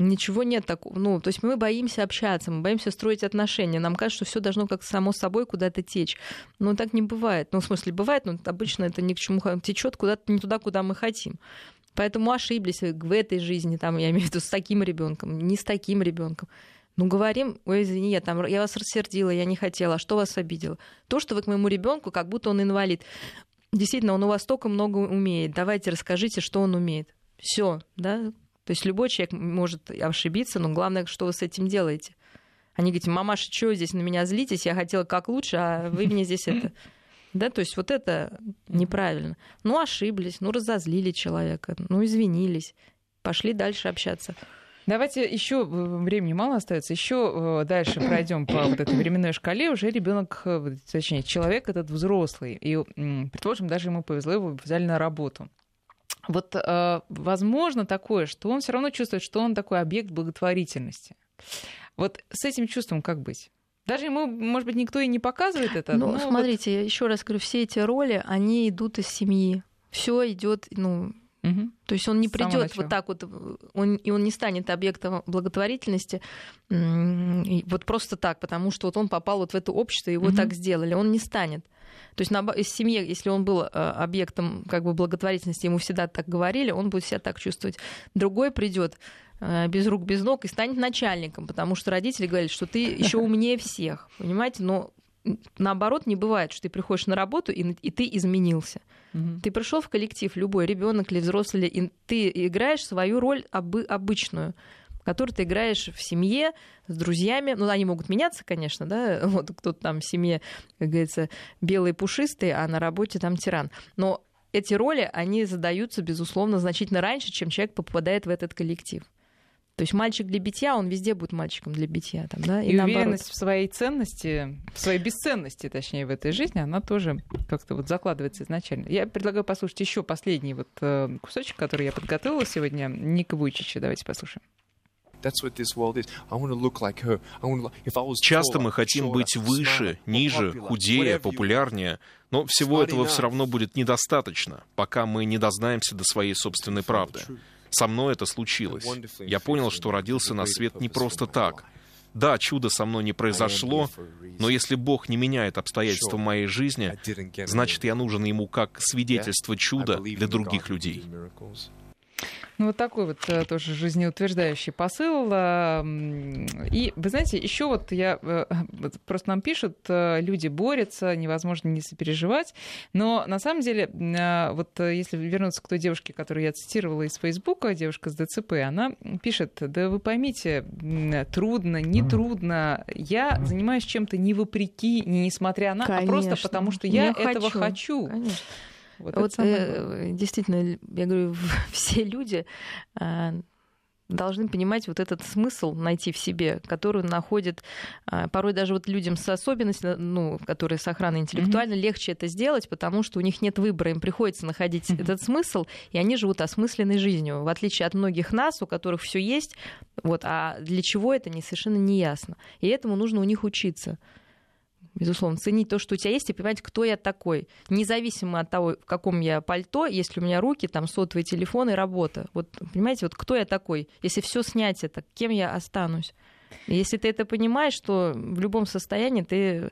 Ничего нет такого. Ну, то есть мы боимся общаться, мы боимся строить отношения. Нам кажется, что все должно как само собой куда-то течь. Но так не бывает. Ну, в смысле, бывает, но обычно это ни к чему течет куда-то не туда, куда мы хотим. Поэтому ошиблись в этой жизни, там, я имею в виду, с таким ребенком, не с таким ребенком. Ну, говорим, ой, извини, я, там, я вас рассердила, я не хотела, что вас обидело? То, что вы к моему ребенку, как будто он инвалид. Действительно, он у вас столько много умеет. Давайте расскажите, что он умеет. Все, да, то есть любой человек может ошибиться, но главное, что вы с этим делаете. Они говорят, мамаша, что здесь на меня злитесь? Я хотела как лучше, а вы мне здесь это... <laughs> Да, то есть вот это неправильно. Ну, ошиблись, ну, разозлили человека, ну, извинились, пошли дальше общаться. Давайте еще времени мало остается. Еще э, дальше <coughs> пройдем по вот этой временной шкале. Уже ребенок, э, точнее, человек этот взрослый. И, предположим, даже ему повезло, его взяли на работу вот э, возможно такое, что он все равно чувствует, что он такой объект благотворительности. Вот с этим чувством как быть? Даже ему, может быть, никто и не показывает это. Ну, смотрите, вот... я еще раз говорю, все эти роли, они идут из семьи. все идет, ну, Угу. То есть он не придет вот так вот, он, и он не станет объектом благотворительности вот просто так, потому что вот он попал вот в это общество, его угу. так сделали, он не станет. То есть на, из семьи, если он был э, объектом как бы благотворительности, ему всегда так говорили, он будет себя так чувствовать. Другой придет э, без рук, без ног и станет начальником, потому что родители говорят, что ты еще <laughs> умнее всех, понимаете? Но наоборот не бывает, что ты приходишь на работу и, и ты изменился. Угу. Ты пришел в коллектив, любой ребенок или взрослый, и ты играешь свою роль обы- обычную которую ты играешь в семье с друзьями. Ну, они могут меняться, конечно, да. <laughs> Вот кто-то там в семье, как говорится, белый пушистый, а на работе там тиран. Но эти роли, они задаются, безусловно, значительно раньше, чем человек попадает в этот коллектив. То есть мальчик для битья, он везде будет мальчиком для битья. Там, да? И, и уверенность в своей ценности, в своей бесценности, точнее, в этой жизни, она тоже как-то вот закладывается изначально. Я предлагаю послушать еще последний вот э, кусочек, который я подготовила сегодня, Ника Вуйчича. Давайте послушаем. Часто мы хотим быть выше, ниже, худее, популярнее, но всего этого все равно будет недостаточно, пока мы не дознаемся до своей собственной правды. Со мной это случилось. Я понял, что родился на свет не просто так. Да, чудо со мной не произошло, но если Бог не меняет обстоятельства моей жизни, значит, я нужен Ему как свидетельство чуда для других людей. Ну, вот такой вот э, тоже жизнеутверждающий посыл. Э, и, вы знаете, еще вот я... Э, просто нам пишут, люди борются, невозможно не сопереживать. Но на самом деле, вот если вернуться к той девушке, которую я цитировала из Фейсбука, девушка с ДЦП, она пишет, да вы поймите, трудно, не трудно. Я занимаюсь чем-то не вопреки, не несмотря на, Конечно. а просто потому, что я, я этого хочу. хочу. Конечно. Вот, вот э, действительно, я говорю, <laughs> все люди э, должны понимать вот этот смысл найти в себе, который находит э, порой даже вот людям с особенностью, ну, которые с охраной интеллектуально, mm-hmm. легче это сделать, потому что у них нет выбора, им приходится находить mm-hmm. этот смысл, и они живут осмысленной жизнью, в отличие от многих нас, у которых все есть, вот, а для чего это не совершенно не ясно. И этому нужно у них учиться безусловно, ценить то, что у тебя есть, и понимать, кто я такой. Независимо от того, в каком я пальто, если у меня руки, там, сотовый телефон и работа. Вот, понимаете, вот кто я такой? Если все снять это, кем я останусь? Если ты это понимаешь, что в любом состоянии ты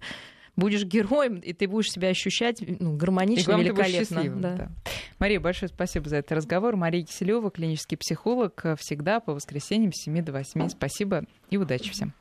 будешь героем, и ты будешь себя ощущать ну, гармонично, и великолепно. Да. Да. Мария, большое спасибо за этот разговор. Мария Киселева, клинический психолог, всегда по воскресеньям с 7 до 8. Спасибо и удачи всем.